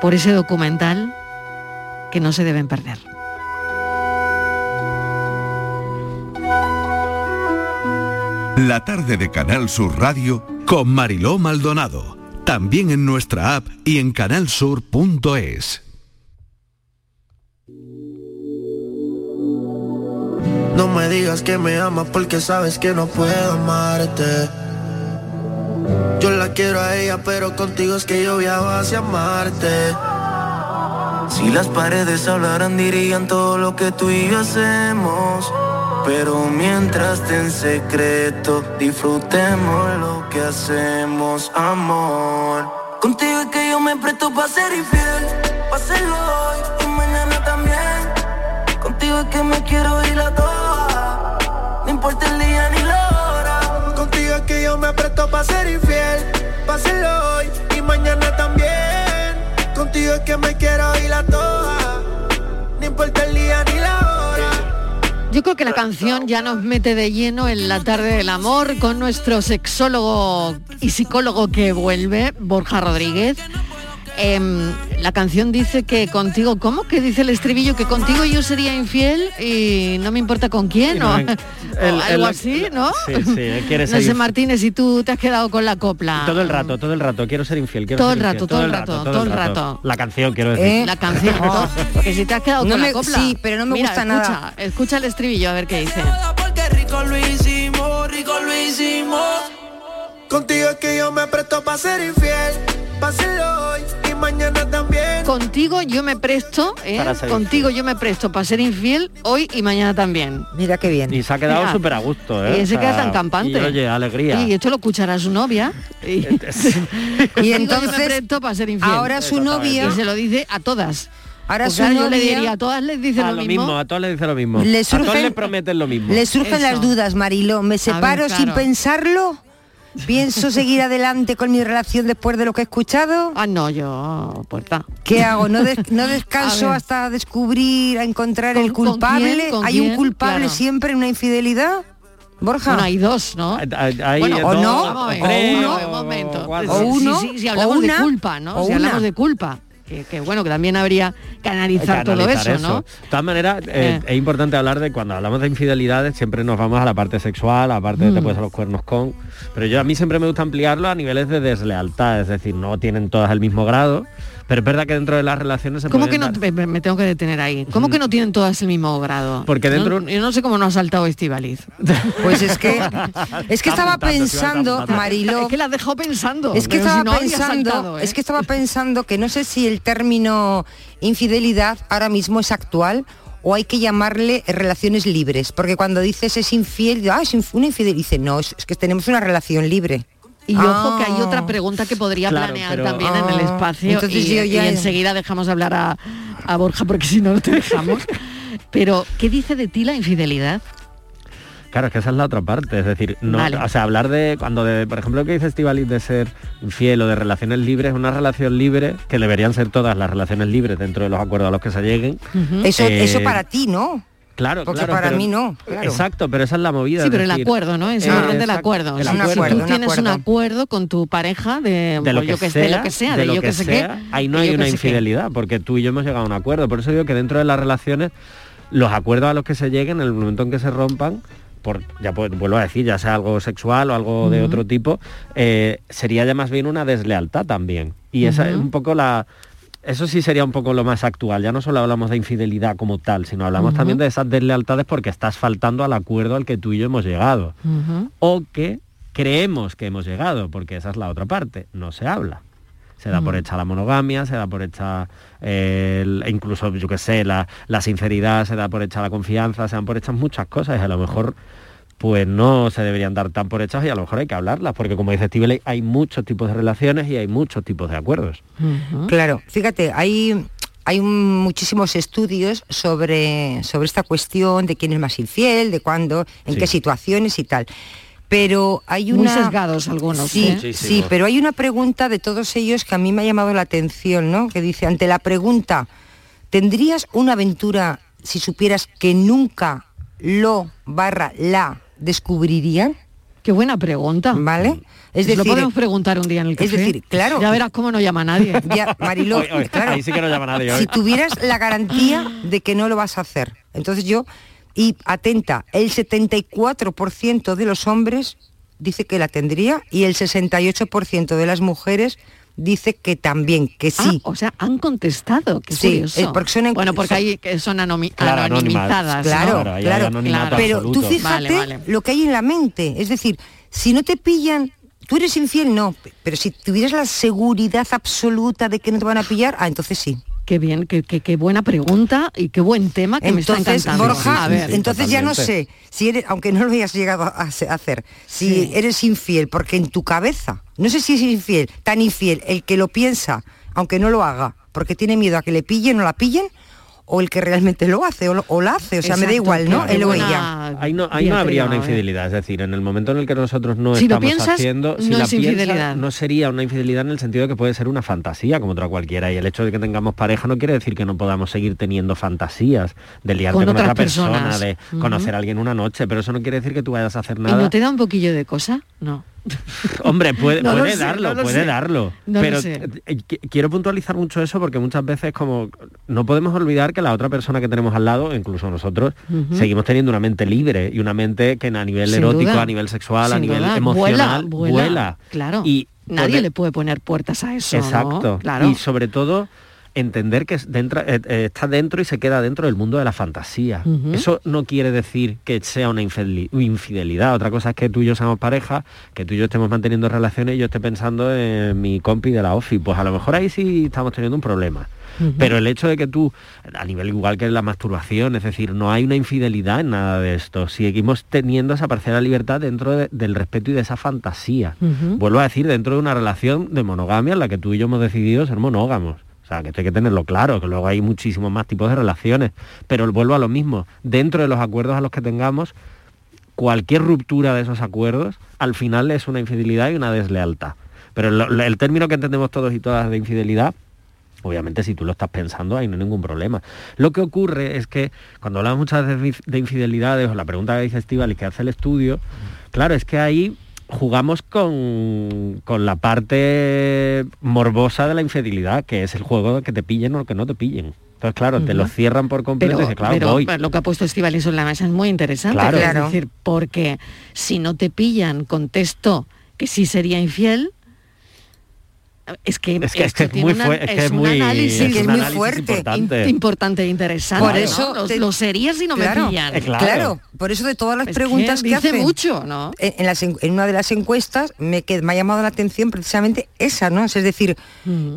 por ese documental que no se deben perder. La tarde de Canal Sur Radio con Mariló Maldonado. También en nuestra app y en canalsur.es. No me digas que me amas porque sabes que no puedo amarte. Yo la quiero a ella, pero contigo es que yo viajo hacia Marte. Si las paredes hablaran dirían todo lo que tú y yo hacemos. Pero mientras esté en secreto, disfrutemos lo que hacemos, amor. Contigo es que yo me presto para ser infiel, para hacerlo hoy y mañana también. Contigo es que me quiero ir a toa, no importa el día ni la hora. Contigo es que yo me presto para ser infiel, para hacerlo hoy y mañana también. Contigo es que me quiero ir a toa, no importa Yo creo que la canción ya nos mete de lleno en la tarde del amor con nuestro sexólogo y psicólogo que vuelve, Borja Rodríguez. Em, la canción dice que contigo, ¿cómo que dice el estribillo? Que contigo yo sería infiel y no me importa con quién o, El- o algo el- así, ¿no? Sí, sí, No ser sé, Martínez, si tú te has quedado con la copla. Todo el rato, todo el rato, quiero ser infiel, quiero Todo ser el infiel, rato, todo el rato, todo el rato. La canción, quiero decir. La canción, ¿no? que si te has quedado No con me- la copla. sí, pero no me Mira, gusta escucha, nada. Escucha el estribillo a ver qué dice. Contigo es que yo me presto para ser infiel, para hacerlo hoy y mañana también. Contigo yo me presto, ¿eh? Contigo yo me presto para ser infiel hoy y mañana también. Mira qué bien. Y se ha quedado súper a gusto, ¿eh? Y ese O queda tan campante. Y oye, alegría. Y esto lo escuchará su novia. Y, yo entonces, me presto para ser infiel. ahora su novia- Y se lo dice a todas. Ahora Porque su yo le novia- diría, a todas les dice a lo mismo. a todos les dice lo mismo. Le a todos surgen- le prometen lo mismo. Le surgen Eso. las dudas, Mariló. ¿Me separo claro. sin pensarlo? ¿Pienso seguir adelante con mi relación después de lo que he escuchado? Ah, no, yo, puerta. ¿Qué hago? ¿No, des- no descanso hasta descubrir, a encontrar el ¿Con- con culpable? quién? ¿Con ¿Hay un culpable Claro. siempre en una infidelidad? Borja. Bueno, hay dos, ¿no? Hay- hay bueno, dos, o no, o uno, o- un momento. O uno, sí, si o hablamos una, de culpa, ¿no? o Si hablamos una. de culpa. Que, que, bueno, que también habría que analizar, todo eso, ¿no? De todas maneras, eh, Eh. es importante hablar de cuando hablamos de infidelidades, siempre nos vamos a la parte sexual, a la parte de te Mm. puedes a los cuernos con. Pero yo a mí siempre me gusta ampliarlo a niveles de deslealtad, es decir, no tienen todas el mismo grado, Pero es verdad que dentro de las relaciones se ¿Cómo que no, dar- me, me tengo que detener ahí? ¿Cómo que no tienen todas el mismo grado? Porque dentro- No- yo no sé cómo no ha saltado Estivaliz. Pues es que es que estaba pensando, Mariló, Es que la dejó pensando. Es que pero si estaba no pensando, saltado, ¿eh? es que estaba pensando que no sé si el término infidelidad ahora mismo es actual o hay que llamarle relaciones libres, porque cuando dices es infiel, ah, es inf- una infidelidad, dice, no, es, es que tenemos una relación libre. Y ojo que hay Ah. otra pregunta que podría Claro, planear pero- también en el Ah, espacio entonces y, yo ya- y enseguida dejamos hablar a, a Borja porque si no no te dejamos. Pero, ¿qué dice de ti la infidelidad? Claro, es que esa es la otra parte, es decir, no, Vale. o sea, hablar de cuando de, por ejemplo, lo que dice Estivaliz de ser infiel o de relaciones libres, una relación libre que deberían ser todas las relaciones libres dentro de los acuerdos a los que se lleguen. Eso, Eh, eso para ti, ¿no? Claro, Porque claro, para pero- mí no, claro. Exacto, pero esa es la movida. Sí, pero el decir, acuerdo, ¿no? Es eh, el orden del acuerdo. el Si acuerdo. tú tienes un acuerdo con tu pareja de, de lo que, yo que, sea, de lo que sea, de, lo yo que que sé qué, ahí no hay una qué. infidelidad, porque tú y yo hemos llegado a un acuerdo. Por eso digo que dentro de las relaciones, los acuerdos a los que se lleguen, en el momento en que se rompan, por, ya pu- vuelvo a decir, ya sea algo sexual o algo de otro tipo, eh, sería ya más bien una deslealtad también. Y esa es un poco la... Eso sí sería un poco lo más actual. Ya no solo hablamos de infidelidad como tal, sino hablamos también de esas deslealtades porque estás faltando al acuerdo al que tú y yo hemos llegado o que creemos que hemos llegado, porque esa es la otra parte, no se habla. Se da por hecha la monogamia, se da por hecha, eh, el- incluso, yo qué sé, la, la sinceridad, se da por hecha la confianza, se dan por hechas muchas cosas y a lo mejor pues no se deberían dar tan por hechas y a lo mejor hay que hablarlas, porque como dice Steve, hay muchos tipos de relaciones y hay muchos tipos de acuerdos. Claro, fíjate, hay, hay un- muchísimos estudios sobre, sobre esta cuestión de quién es más infiel, de cuándo, en Sí. qué situaciones y tal. Pero hay Muy una... sesgados algunos, Sí, ¿eh? sí, pero hay una pregunta de todos ellos que a mí me ha llamado la atención, ¿no? Que dice, ante la pregunta, ¿tendrías una aventura si supieras que nunca lo barra la descubrirían? Qué buena pregunta. ¿Vale? Es Eso lo decir, podemos preguntar un día en el café. es decir, claro. Ya verás cómo no llama a nadie. Ya, Mariló, Hoy- hoy- claro. ahí sí que no llama nadie hoy. Si tuvieras la garantía de que no lo vas a hacer. Entonces yo, y atenta, el 74% de los hombres dice que la tendría y el 68% de las mujeres dice que también, que sí. Ah, o sea, han contestado. Qué Sí, curioso. eh, porque son en- bueno, porque que son anomi- Claro, anonimizadas. ¿no? Claro, claro, Pero tú fíjate Vale, vale. lo que hay en la mente. Es decir, si no te pillan, tú eres infiel, no. Pero si tuvieras la seguridad absoluta de que no te van a pillar, ah, entonces sí. Qué bien, qué, qué- qué buena pregunta y qué buen tema que me está Entonces, encantando. Borja, a ver, entonces ya no sé, si eres, aunque no lo hayas llegado a hacer, si Sí. eres infiel, porque en tu cabeza, no sé si es infiel, tan infiel, el que lo piensa, aunque no lo haga, porque tiene miedo a que le pillen o la pillen, o el que realmente lo hace o, lo- o la hace, o sea, me da igual, ¿no? Él o buena ella. Ahí no, ahí no habría una ¿eh? infidelidad, es decir, en el momento en el que nosotros no Si lo estamos piensas, haciendo, si no la es piensas, no sería una infidelidad en el sentido de que puede ser una fantasía como otra cualquiera y el hecho de que tengamos pareja no quiere decir que no podamos seguir teniendo fantasías de liarte Con otra persona, personas. de conocer a alguien una noche, pero eso no quiere decir que tú vayas a hacer ¿Y nada. no te da un poquillo de cosa? No. Hombre, puede, No lo puede sé, darlo, no puede sé. darlo. No pero eh, qui- quiero puntualizar mucho eso porque muchas veces como no podemos olvidar que la otra persona que tenemos al lado, incluso nosotros, seguimos teniendo una mente libre y una mente que a nivel Sin erótico, duda. a nivel sexual, a nivel duda. emocional, Vuela, vuela. vuela. Claro. Y Nadie le puede poner puertas a eso. Exacto. Claro. Y sobre todo entender que dentro- eh, eh, está dentro y se queda dentro del mundo de la fantasía. Eso no quiere decir que sea una infideli- infidelidad. Otra cosa es que tú y yo seamos pareja, que tú y yo estemos manteniendo relaciones y yo esté pensando en mi compi de la OFI. Pues a lo mejor ahí sí estamos teniendo un problema. Pero el hecho de que tú, a nivel igual que la masturbación, es decir, no hay una infidelidad en nada de esto. Seguimos teniendo esa parcial libertad dentro de- del respeto y de esa fantasía. Vuelvo a decir, dentro de una relación de monogamia en la que tú y yo hemos decidido ser monógamos. Que esto hay que tenerlo claro, que luego hay muchísimos más tipos de relaciones. Pero vuelvo a lo mismo, dentro de los acuerdos a los que tengamos, cualquier ruptura de esos acuerdos, al final es una infidelidad y una deslealtad. Pero el término que entendemos todos y todas de infidelidad Obviamente si tú lo estás pensando ahí no hay ningún problema. Lo que ocurre es que cuando hablamos muchas veces de infidelidades o la pregunta que dice Estival y que hace el estudio, claro, es que ahí jugamos con, con la parte morbosa de la infidelidad, que es el juego de que te pillen o que no te pillen. Entonces, claro, te lo cierran por completo Pero, y dices, claro, pero voy. lo que ha puesto Estivaliz en la mesa es muy interesante. Claro. Es decir, porque si no te pillan, contesto que sí sería infiel, es que Es que- es que muy una- es que es es un muy- análisis es un es muy análisis fuerte. importante. in- importante e interesante. Por ¿no? eso Lo- te- lo sería si no claro, me pillan. Eh, claro. Claro, por eso de todas las preguntas que que, dice hacen, mucho, ¿no? En, en las en- en una de las encuestas me, que- me ha llamado la atención precisamente esa, ¿no? Es decir,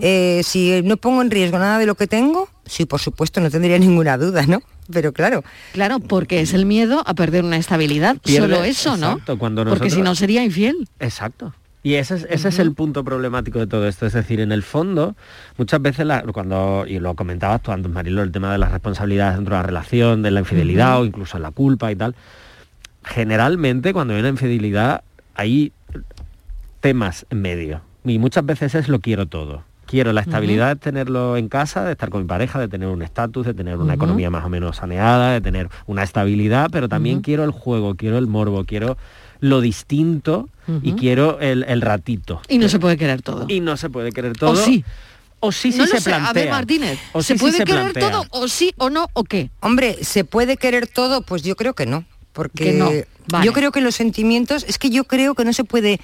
eh, si no pongo en riesgo nada de lo que tengo, sí, por supuesto, no tendría ninguna duda, ¿no? Pero claro, Claro, porque es el miedo a perder una estabilidad. Pierde- Solo eso, ¿no? cuando Porque si nosotros- no sería infiel. Exacto. Y ese es, ese es el punto problemático de todo esto. Es decir, en el fondo, muchas veces, la- cuando, y lo comentabas tú antes, Marilo, el tema de las responsabilidades dentro de la relación, de la infidelidad o incluso la culpa y tal, generalmente cuando hay una infidelidad hay temas en medio. Y muchas veces es lo quiero todo. Quiero la estabilidad de tenerlo en casa, de estar con mi pareja, de tener un estatus, de tener una economía más o menos saneada, de tener una estabilidad, pero también quiero el juego, quiero el morbo, quiero lo distinto y quiero el, el ratito. Y no se puede querer todo. Y no se puede querer todo. O sí. O sí, sí no se sé. plantea. A ver, Martínez, O ¿se sí, sí puede se querer plantea. todo o sí o no o qué? hombre, ¿se puede querer todo? Pues yo creo que no. Porque Que no, vale. yo creo que los sentimientos, es que yo creo que no se puede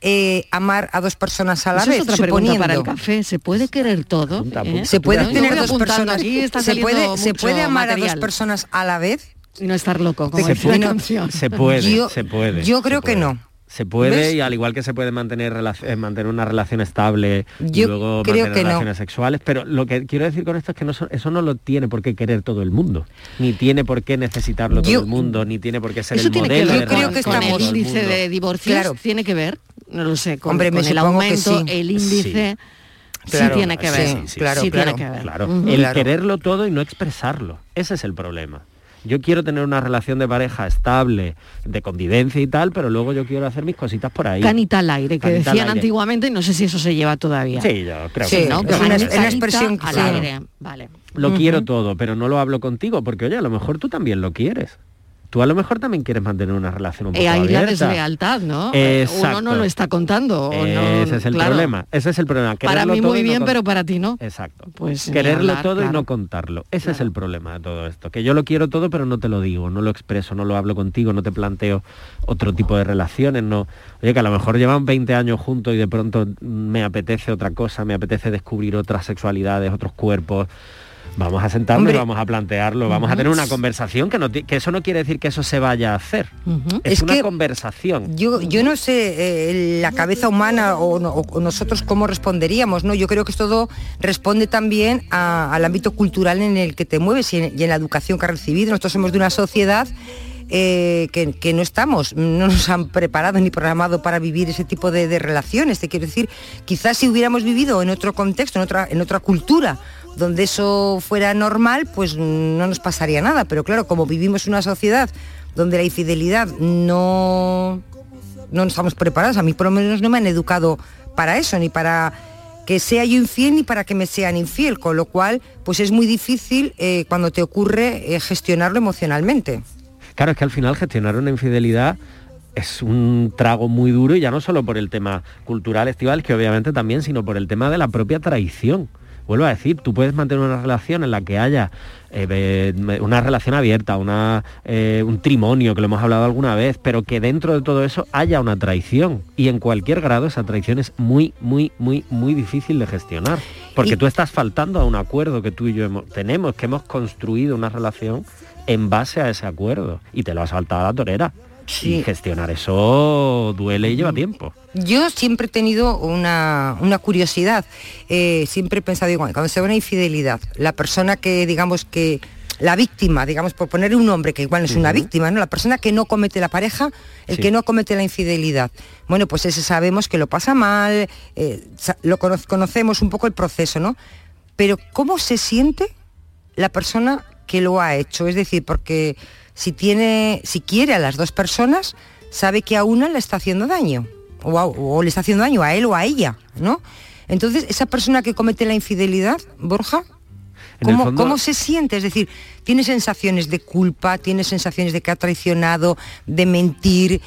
eh, amar a dos personas a la vez, es otra pregunta para el café. ¿Se puede querer todo? ¿Eh? Se puede tener dos personas. aquí, está se puede, se puede amar a dos personas a la vez. Y no estar loco, como Se puede, canción. se puede, Yo- se puede. yo creo que no. Se puede ¿Ves? y al igual que se puede mantener, eh, mantener una relación estable y Yo luego creo mantener que no. relaciones sexuales, pero lo que quiero decir con esto es que no, son- eso no lo tiene por qué querer todo el mundo, ni tiene por qué necesitarlo todo Yo- el mundo, ni tiene por qué ser Eso el tiene que modelo ver de con, relación con de todo el índice de divorcios, Claro. tiene que ver, no lo sé, con, Hombre, me con el que aumento, sí. el índice, sí, Claro, tiene que ver, sí, sí, claro, tiene claro. que ver. Claro, el Claro. quererlo todo y no expresarlo. Ese es el problema. Yo quiero tener una relación de pareja estable, de convivencia y tal, pero luego yo quiero hacer mis cositas por ahí. Canita al aire, que Canita decían aire. antiguamente, y no sé si eso se lleva todavía. Sí, yo creo Sí, que ¿no? una- expresión al aire. Vale. Lo quiero todo, pero no lo hablo contigo, porque oye, a lo mejor tú también lo quieres. Tú a lo mejor también quieres mantener una relación un poco Eh, ahí la abierta. deslealtad, ¿no? Eh, Uno no lo está contando. o no- Ese es el claro. problema. Ese es el problema. Para mí muy no bien, pero para ti no. Exacto. Pues Quererlo hablar, todo y no contarlo. Ese es el problema de todo esto. Que yo lo quiero todo, pero no te lo digo, no lo expreso, no lo hablo contigo, no te planteo otro tipo de relaciones. No. Oye, que a lo mejor llevan 20 años juntos y de pronto me apetece otra cosa, me apetece descubrir otras sexualidades, otros cuerpos. Vamos a sentarnos, Hombre. y vamos a plantearlo, vamos a tener una conversación que, no que eso no quiere decir que eso se vaya a hacer. Es, Es una que conversación. Yo, yo no sé eh, la cabeza humana o, no- o nosotros cómo responderíamos, ¿no? Yo creo que todo responde también a- al ámbito cultural en el que te mueves y en, y en la educación que has recibido. Nosotros somos de una sociedad eh, que, que no estamos, no nos han preparado ni programado para vivir ese tipo de, de relaciones. Te quiero decir, quizás si hubiéramos vivido en otro contexto, en otra, en otra cultura, donde eso fuera normal, pues no nos pasaría nada. Pero claro, como vivimos una sociedad donde la infidelidad no, no estamos preparados, a mí por lo menos no me han educado para eso, ni para que sea yo infiel ni para que me sean infiel, con lo cual pues es muy difícil eh, cuando te ocurre eh, gestionarlo emocionalmente. Claro, es que al final gestionar una infidelidad es un trago muy duro y ya no solo por el tema cultural estival, que obviamente también, sino por el tema de la propia traición. Vuelvo a decir, tú puedes mantener una relación en la que haya eh, una relación abierta, una, eh, un trimonio, que lo hemos hablado alguna vez, pero que dentro de todo eso haya una traición. Y en cualquier grado esa traición es muy, muy, muy, muy difícil de gestionar. Porque Y- tú estás faltando a un acuerdo que tú y yo hemos- tenemos, que hemos construido una relación en base a ese acuerdo. Y te lo has saltado a la torera. Y gestionar eso duele y lleva tiempo. Yo siempre he tenido una, una curiosidad, eh, siempre he pensado, digo, cuando se ve una infidelidad, la persona que, digamos que, la víctima, digamos, por poner un nombre que igual no es una víctima, ¿no? La persona que no comete la pareja, el Sí. que no comete la infidelidad. Bueno, pues ese sabemos que lo pasa mal, eh, lo cono- conocemos un poco el proceso, ¿no? Pero ¿cómo se siente la persona que lo ha hecho? Es decir, porque si tiene, si quiere a las dos personas, sabe que a una le está haciendo daño, o, a- o le está haciendo daño a él o a ella, ¿no? Entonces, esa persona que comete la infidelidad, Borja, ¿cómo, fondo- cómo se siente? Es decir, tiene sensaciones de culpa, tiene sensaciones de que ha traicionado, de mentir.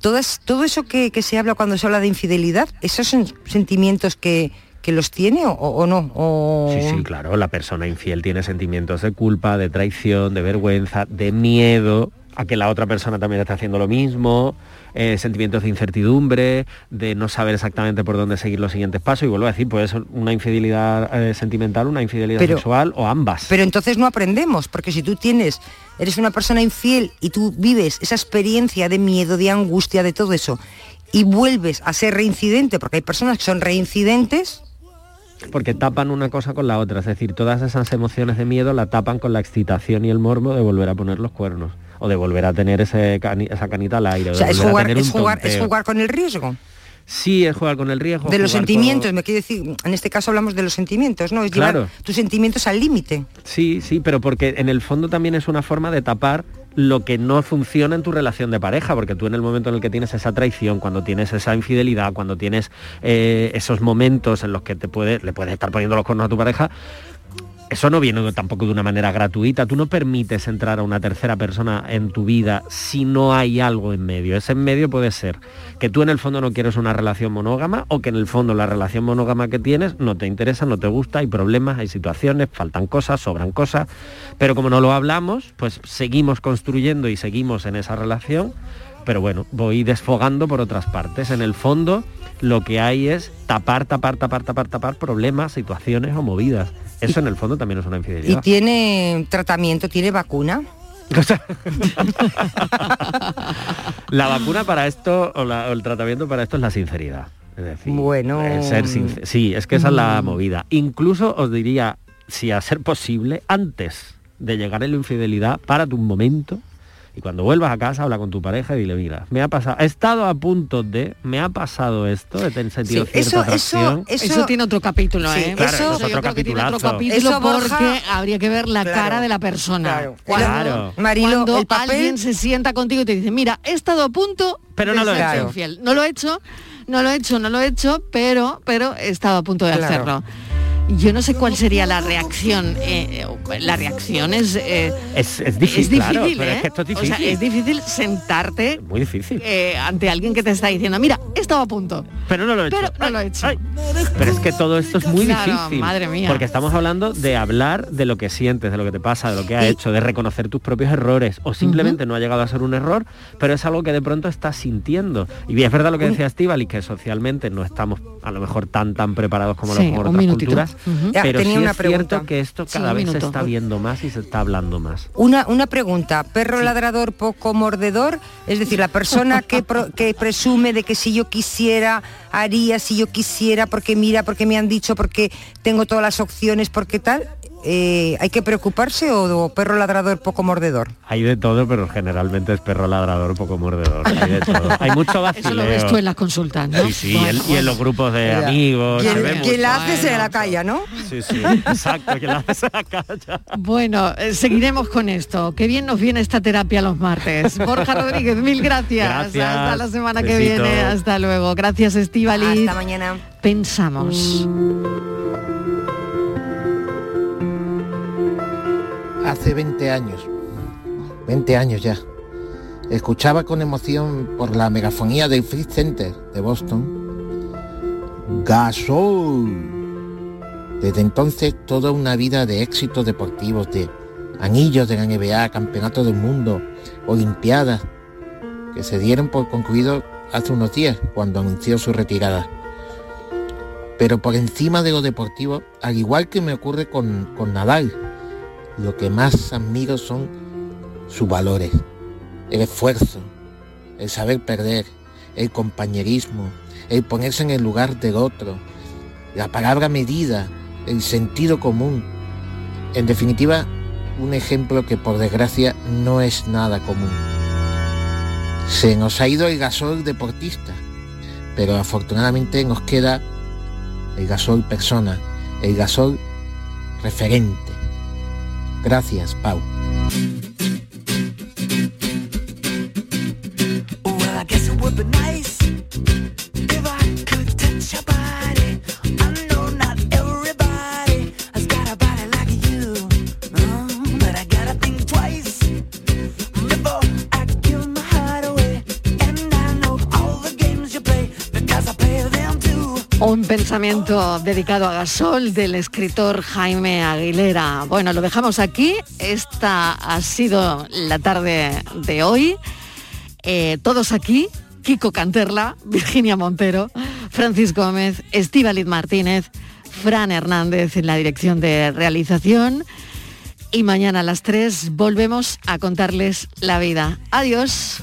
Todas, todo eso que, que se habla cuando se habla de infidelidad, ¿esos son sentimientos que, que los tiene o, o no? O- Sí, sí, claro, la persona infiel tiene sentimientos de culpa, de traición, de vergüenza, de miedo a que la otra persona también esté haciendo lo mismo. eh, sentimientos de incertidumbre, de no saber exactamente por dónde seguir los siguientes pasos y vuelvo a decir, puede ser una infidelidad eh, sentimental, una infidelidad Pero- sexual o ambas. Pero entonces no aprendemos, porque si tú tienes, eres una persona infiel y tú vives esa experiencia de miedo, de angustia, de todo eso, y vuelves a ser reincidente, porque hay personas que son reincidentes, porque tapan una cosa con la otra, es decir, todas esas emociones de miedo la tapan con la excitación y el morbo de volver a poner los cuernos o de volver a tener ese cani- esa canita al aire. o sea, es jugar, es jugar, es jugar con el riesgo. Sí, es jugar con el riesgo. De los con- sentimientos, me quiero decir, en este caso hablamos de los sentimientos, ¿no? Es llevar Claro. tus sentimientos al límite. Sí, sí, pero porque en el fondo también es una forma de tapar lo que no funciona en tu relación de pareja, porque tú en el momento en el que tienes esa traición, cuando tienes esa infidelidad, cuando tienes eh, esos momentos en los que te puede, le puedes estar poniendo los cuernos a tu pareja, eso no viene tampoco de una manera gratuita. Tú no permites entrar a una tercera persona en tu vida si no hay algo en medio. Ese en medio puede ser que tú en el fondo no quieres una relación monógama o que en el fondo la relación monógama que tienes no te interesa, no te gusta, hay problemas, hay situaciones, faltan cosas, sobran cosas. Pero como no lo hablamos, pues seguimos construyendo y seguimos en esa relación. Pero bueno, voy desfogando por otras partes. En el fondo lo que hay es tapar, tapar, tapar, tapar, tapar problemas, situaciones o movidas. Eso en el fondo también es una Y infidelidad. tiene tratamiento, tiene vacuna. La vacuna para esto o, la- o el tratamiento para esto es la sinceridad. Es decir, Bueno. ser Sí, es que esa es la Mm. movida. Incluso os diría, si a ser posible, antes de llegar a la infidelidad, párate un momento y cuando vuelvas a casa habla con tu pareja y dile, mira, me ha pasado, he estado a punto de, me ha pasado esto, he sentido Sí, cierta eso- atracción. Eso, tiene otro capítulo, Sí, ¿eh? claro, eso es yo otro creo que tiene otro capitulazo. capítulo Eso, Borja- porque habría que ver la Claro, cara de la persona. claro. Cuando, Claro. Marilo, cuando el papel- alguien se sienta contigo y te dice, mira, he estado a punto Pero de no lo he hecho. infiel. No lo he hecho, no lo he hecho, no lo he hecho, pero, pero he estado a punto de Claro. hacerlo. Yo no sé cuál sería la reacción. eh, eh, la reacción es, eh, Es, es difícil, es difícil, claro, ¿eh? pero es que esto es difícil. O sea, es difícil sentarte Muy difícil. eh, ante alguien que te está diciendo, mira, he estado a punto, Pero no lo he hecho. pero no lo he hecho. Pero es que todo esto es muy Claro, difícil. madre mía. Porque estamos hablando de hablar de lo que sientes, de lo que te pasa, de lo que ha Y- hecho, de reconocer tus propios errores. O simplemente no ha llegado a ser un error, pero es algo que de pronto estás sintiendo. Y es verdad lo que decía Estivali, que socialmente no estamos a lo mejor tan tan preparados como a lo Sí, mejor otras minutito. culturas. Ujú. Ya, Pero tenía sí una es cierto pregunta. que esto Sí, cada un vez se está viendo más y se está hablando más. Una, una pregunta, perro ladrador poco mordedor, es decir, la persona que, pro- que presume de que si yo quisiera, haría, si yo quisiera, porque mira, porque me han dicho, porque tengo todas las opciones, porque tal, eh, ¿hay que preocuparse o, o perro ladrador poco mordedor? Hay de todo, pero generalmente es perro ladrador, poco mordedor. Hay de todo. Hay mucho vacileo. Eso lo ves tú en las consultas, ¿no? Sí, sí, y en- y en los grupos de amigos. se Quien, mucho. quien la hace se la calla, ¿no? Sí, sí, exacto, que la hace la calla. Bueno, eh, seguiremos con esto. Qué bien nos viene esta terapia los martes. Borja Rodríguez, mil gracias. Gracias. Hasta la semana que viene. Hasta luego. Gracias, Estivali. Hasta mañana. Pensamos. Hace 20 años, 20 años ya, escuchaba con emoción por la megafonía del Free Center de Boston, Gasol. Desde entonces toda una vida de éxitos deportivos, de anillos de la NBA, campeonatos del mundo, olimpiadas, que se dieron por concluido hace unos días cuando anunció su retirada. Pero por encima de lo deportivo, al igual que me ocurre con, con Nadal, lo que más admiro son sus valores, el esfuerzo, el saber perder, el compañerismo, el ponerse en el lugar del otro, la palabra medida, el sentido común. En definitiva, un ejemplo que por desgracia no es nada común. Se nos ha ido el gasol deportista, pero afortunadamente nos queda el gasol persona, el gasol referente. Gracias, Pau. dedicado a Gasol del escritor Jaime Aguilera. Bueno, lo dejamos aquí. Esta ha sido la tarde de hoy. Eh, todos aquí, Kiko Canterla, Virginia Montero, Francis Gómez, Estíbaliz Martínez, Fran Hernández en la dirección de realización. Y mañana a las 3 volvemos a contarles la vida. Adiós.